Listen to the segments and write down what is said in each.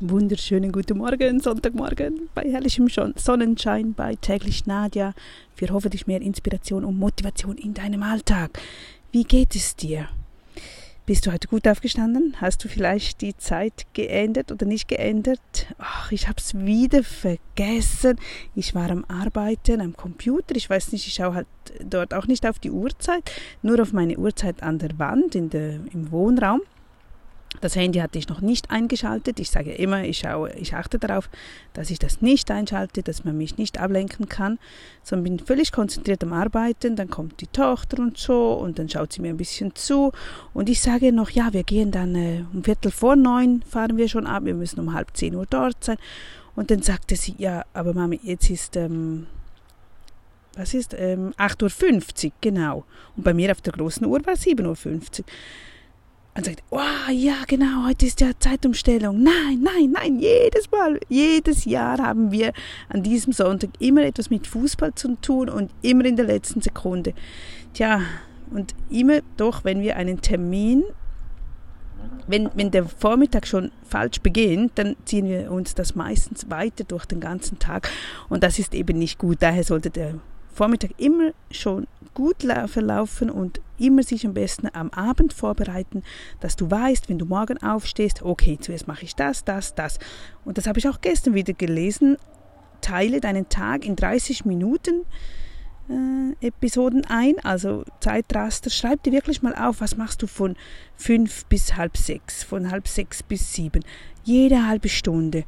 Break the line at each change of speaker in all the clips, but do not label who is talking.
Wunderschönen guten Morgen, Sonntagmorgen bei herrlichem Sonnenschein, bei täglich Nadja für hoffentlich mehr Inspiration und Motivation in deinem Alltag. Wie geht es dir? Bist du heute gut aufgestanden? Hast du vielleicht die Zeit geändert oder nicht geändert? Ach, ich habe es wieder vergessen. Ich war am Arbeiten am Computer. Ich weiß nicht, ich schaue halt dort auch nicht auf die Uhrzeit, nur auf meine Uhrzeit an der Wand in der, im Wohnraum. Das Handy hatte ich noch nicht eingeschaltet. Ich sage immer, ich, schaue, ich achte darauf, dass ich das nicht einschalte, dass man mich nicht ablenken kann, sondern bin völlig konzentriert am Arbeiten. Dann kommt die Tochter und so und dann schaut sie mir ein bisschen zu und ich sage noch, ja, wir gehen dann äh, um Viertel vor neun fahren wir schon ab, wir müssen um halb zehn Uhr dort sein. Und dann sagte sie, ja, aber Mami, jetzt ist ähm, was ist, ähm, 8.50 Uhr, genau. Und bei mir auf der großen Uhr war 7.50 Uhr und sagt, oh ja, genau, heute ist ja Zeitumstellung. Nein, nein, nein, jedes Mal, jedes Jahr haben wir an diesem Sonntag immer etwas mit Fußball zu tun und immer in der letzten Sekunde. Tja, und immer doch, wenn wir einen Termin, wenn, wenn der Vormittag schon falsch beginnt, dann ziehen wir uns das meistens weiter durch den ganzen Tag und das ist eben nicht gut. Daher sollte der Vormittag immer schon gut verlaufen und immer sich am besten am Abend vorbereiten, dass du weißt, wenn du morgen aufstehst, okay, zuerst mache ich das, das, das. Und das habe ich auch gestern wieder gelesen. Teile deinen Tag in 30 Minuten äh, Episoden ein, also Zeitraster. Schreib dir wirklich mal auf, was machst du von 5 bis halb 6, von halb 6 bis 7. Jede halbe Stunde.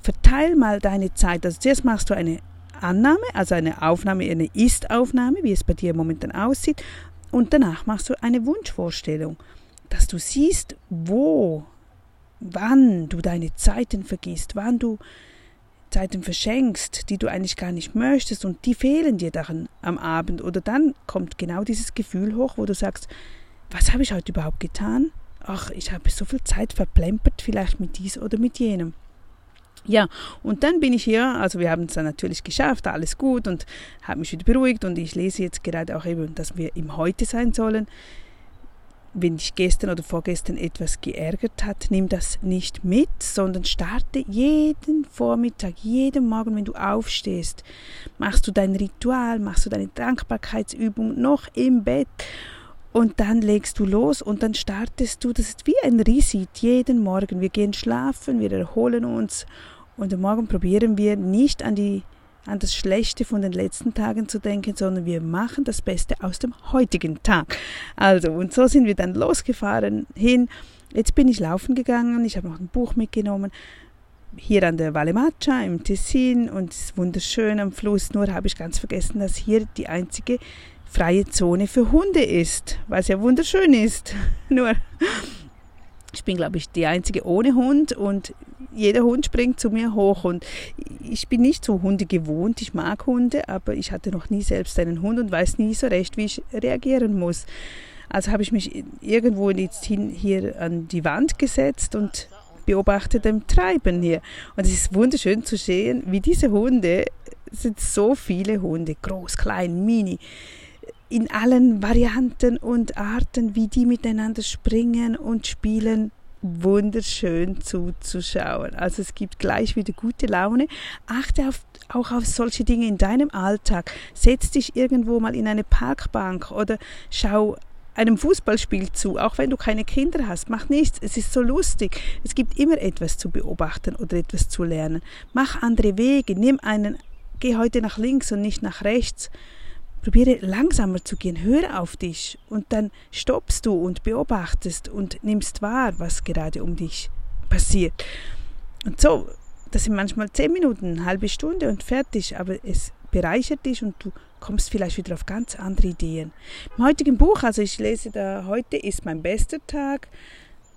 Verteil mal deine Zeit. Also zuerst machst du eine Annahme, also eine Aufnahme, eine Ist-Aufnahme, wie es bei dir momentan aussieht. Und danach machst du eine Wunschvorstellung, dass du siehst, wo, wann du deine Zeiten vergisst, wann du Zeiten verschenkst, die du eigentlich gar nicht möchtest und die fehlen dir dann am Abend. Oder dann kommt genau dieses Gefühl hoch, wo du sagst, was habe ich heute überhaupt getan? Ach, ich habe so viel Zeit verplempert, vielleicht mit dies oder mit jenem. Ja, und dann bin ich hier, also wir haben es dann natürlich geschafft, alles gut und habe mich wieder beruhigt und ich lese jetzt gerade auch eben, dass wir im Heute sein sollen. Wenn dich gestern oder vorgestern etwas geärgert hat, nimm das nicht mit, sondern starte jeden Vormittag, jeden Morgen, wenn du aufstehst, machst du dein Ritual, machst du deine Dankbarkeitsübung noch im Bett und dann legst du los und dann startest du, das ist wie ein Reset jeden Morgen. Wir gehen schlafen, wir erholen uns und Morgen probieren wir nicht an, die, an das Schlechte von den letzten Tagen zu denken, sondern wir machen das Beste aus dem heutigen Tag. Also, und so sind wir dann losgefahren hin. Jetzt bin ich laufen gegangen, ich habe noch ein Buch mitgenommen hier an der Valle Maccia im Tessin und es ist wunderschön am Fluss. Nur habe ich ganz vergessen, dass hier die einzige freie Zone für Hunde ist, was ja wunderschön ist. Nur ich bin, glaube ich, die einzige ohne Hund und jeder Hund springt zu mir hoch und ich bin nicht so Hunde gewohnt. Ich mag Hunde, aber ich hatte noch nie selbst einen Hund und weiß nie so recht, wie ich reagieren muss. Also habe ich mich irgendwo jetzt hin, hier an die Wand gesetzt und beobachte dem Treiben hier. Und es ist wunderschön zu sehen, wie diese Hunde, es sind so viele Hunde, groß, klein, mini, in allen Varianten und Arten, wie die miteinander springen und spielen, wunderschön zuzuschauen. Also es gibt gleich wieder gute Laune. Achte auf, auch auf solche Dinge in deinem Alltag. Setz dich irgendwo mal in eine Parkbank oder schau einem Fußballspiel zu, auch wenn du keine Kinder hast. Mach nichts, es ist so lustig. Es gibt immer etwas zu beobachten oder etwas zu lernen. Mach andere Wege, nimm einen, geh heute nach links und nicht nach rechts. Probiere langsamer zu gehen, höre auf dich und dann stoppst du und beobachtest und nimmst wahr, was gerade um dich passiert. Und so, das sind manchmal zehn Minuten, eine halbe Stunde und fertig, aber es bereichert dich und du kommst vielleicht wieder auf ganz andere Ideen. Im heutigen Buch, also ich lese da, heute ist mein bester Tag.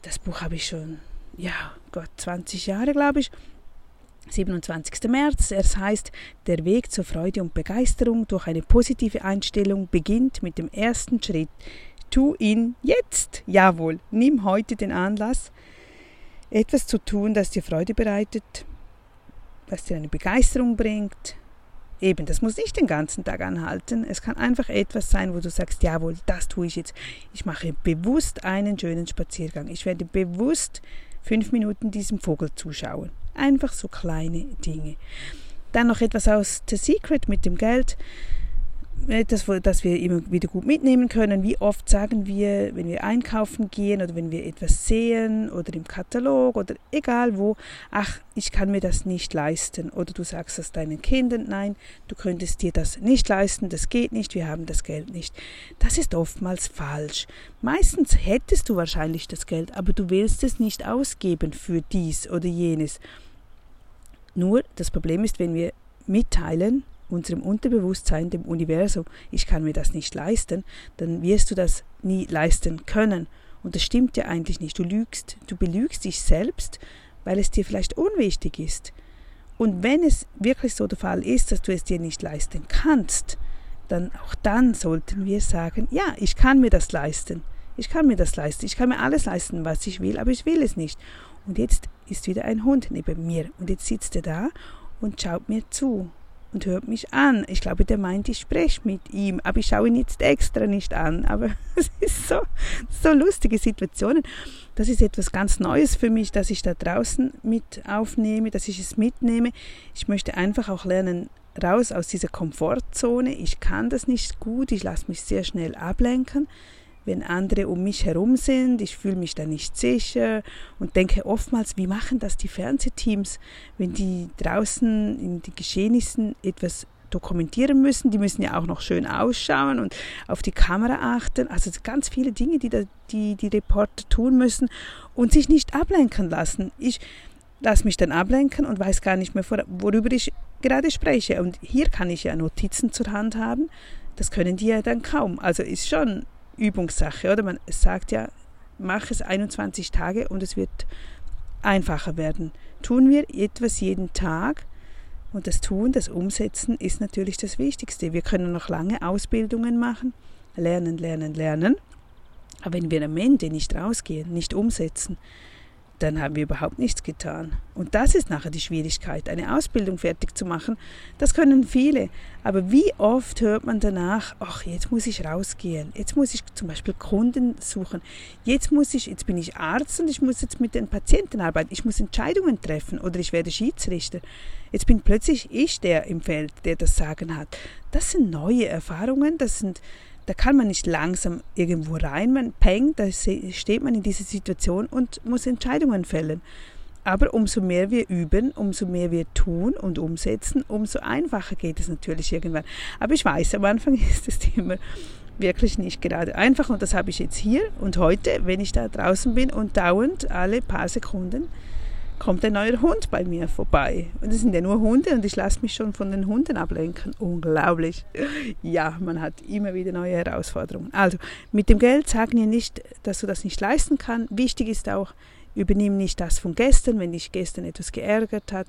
Das Buch habe ich schon, ja, Gott, 20 Jahre, glaube ich. 27. März. Es heißt, der Weg zur Freude und Begeisterung durch eine positive Einstellung beginnt mit dem ersten Schritt. Tu ihn jetzt. Jawohl, nimm heute den Anlass, etwas zu tun, das dir Freude bereitet, was dir eine Begeisterung bringt. Eben, das muss nicht den ganzen Tag anhalten. Es kann einfach etwas sein, wo du sagst, jawohl, das tue ich jetzt. Ich mache bewusst einen schönen Spaziergang. Ich werde bewusst fünf Minuten diesem Vogel zuschauen. Einfach so kleine Dinge. Dann noch etwas aus The Secret mit dem Geld etwas, das wir immer wieder gut mitnehmen können. Wie oft sagen wir, wenn wir einkaufen gehen oder wenn wir etwas sehen oder im Katalog oder egal wo, ach, ich kann mir das nicht leisten. Oder du sagst es deinen Kindern, nein, du könntest dir das nicht leisten, das geht nicht, wir haben das Geld nicht. Das ist oftmals falsch. Meistens hättest du wahrscheinlich das Geld, aber du willst es nicht ausgeben für dies oder jenes. Nur das Problem ist, wenn wir mitteilen, unserem Unterbewusstsein, dem Universum, ich kann mir das nicht leisten, dann wirst du das nie leisten können. Und das stimmt ja eigentlich nicht. Du lügst, du belügst dich selbst, weil es dir vielleicht unwichtig ist. Und wenn es wirklich so der Fall ist, dass du es dir nicht leisten kannst, dann auch dann sollten wir sagen, ja, ich kann mir das leisten. Ich kann mir das leisten. Ich kann mir alles leisten, was ich will, aber ich will es nicht. Und jetzt ist wieder ein Hund neben mir und jetzt sitzt er da und schaut mir zu und hört mich an. Ich glaube, der meint, ich spreche mit ihm, aber ich schaue ihn jetzt extra nicht an. Aber es ist so, so lustige Situationen. Das ist etwas ganz Neues für mich, dass ich da draußen mit aufnehme, dass ich es mitnehme. Ich möchte einfach auch lernen, raus aus dieser Komfortzone. Ich kann das nicht gut, ich lasse mich sehr schnell ablenken wenn andere um mich herum sind. Ich fühle mich da nicht sicher und denke oftmals, wie machen das die Fernsehteams, wenn die draußen in den Geschehnissen etwas dokumentieren müssen. Die müssen ja auch noch schön ausschauen und auf die Kamera achten. Also ganz viele Dinge, die da, die, die Reporter tun müssen und sich nicht ablenken lassen. Ich lasse mich dann ablenken und weiß gar nicht mehr, worüber ich gerade spreche. Und hier kann ich ja Notizen zur Hand haben. Das können die ja dann kaum. Also ist schon Übungssache, oder? Man sagt ja, mach es 21 Tage und es wird einfacher werden. Tun wir etwas jeden Tag und das Tun, das Umsetzen ist natürlich das Wichtigste. Wir können noch lange Ausbildungen machen, lernen, lernen, lernen. Aber wenn wir am Ende nicht rausgehen, nicht umsetzen, dann haben wir überhaupt nichts getan. Und das ist nachher die Schwierigkeit, eine Ausbildung fertig zu machen. Das können viele. Aber wie oft hört man danach, ach, jetzt muss ich rausgehen, jetzt muss ich zum Beispiel Kunden suchen, jetzt muss ich, jetzt bin ich Arzt und ich muss jetzt mit den Patienten arbeiten, ich muss Entscheidungen treffen oder ich werde Schiedsrichter. Jetzt bin plötzlich ich der im Feld, der das Sagen hat. Das sind neue Erfahrungen, das sind da kann man nicht langsam irgendwo rein, man peng, da steht man in dieser Situation und muss Entscheidungen fällen. Aber umso mehr wir üben, umso mehr wir tun und umsetzen, umso einfacher geht es natürlich irgendwann. Aber ich weiß, am Anfang ist das Thema wirklich nicht gerade einfach und das habe ich jetzt hier und heute, wenn ich da draußen bin und dauernd alle paar Sekunden kommt ein neuer Hund bei mir vorbei. Und es sind ja nur Hunde und ich lasse mich schon von den Hunden ablenken. Unglaublich. Ja, man hat immer wieder neue Herausforderungen. Also, mit dem Geld sagen wir nicht, dass du das nicht leisten kannst. Wichtig ist auch, übernimm nicht das von gestern, wenn dich gestern etwas geärgert hat.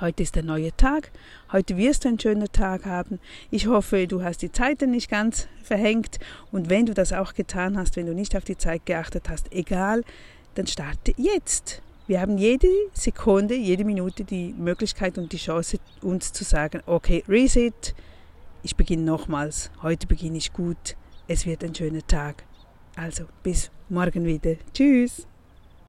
Heute ist ein neuer Tag. Heute wirst du einen schönen Tag haben. Ich hoffe, du hast die Zeit nicht ganz verhängt. Und wenn du das auch getan hast, wenn du nicht auf die Zeit geachtet hast, egal, dann starte jetzt. Wir haben jede Sekunde, jede Minute die Möglichkeit und die Chance, uns zu sagen, okay, Reset, ich beginne nochmals, heute beginne ich gut, es wird ein schöner Tag. Also bis morgen wieder. Tschüss.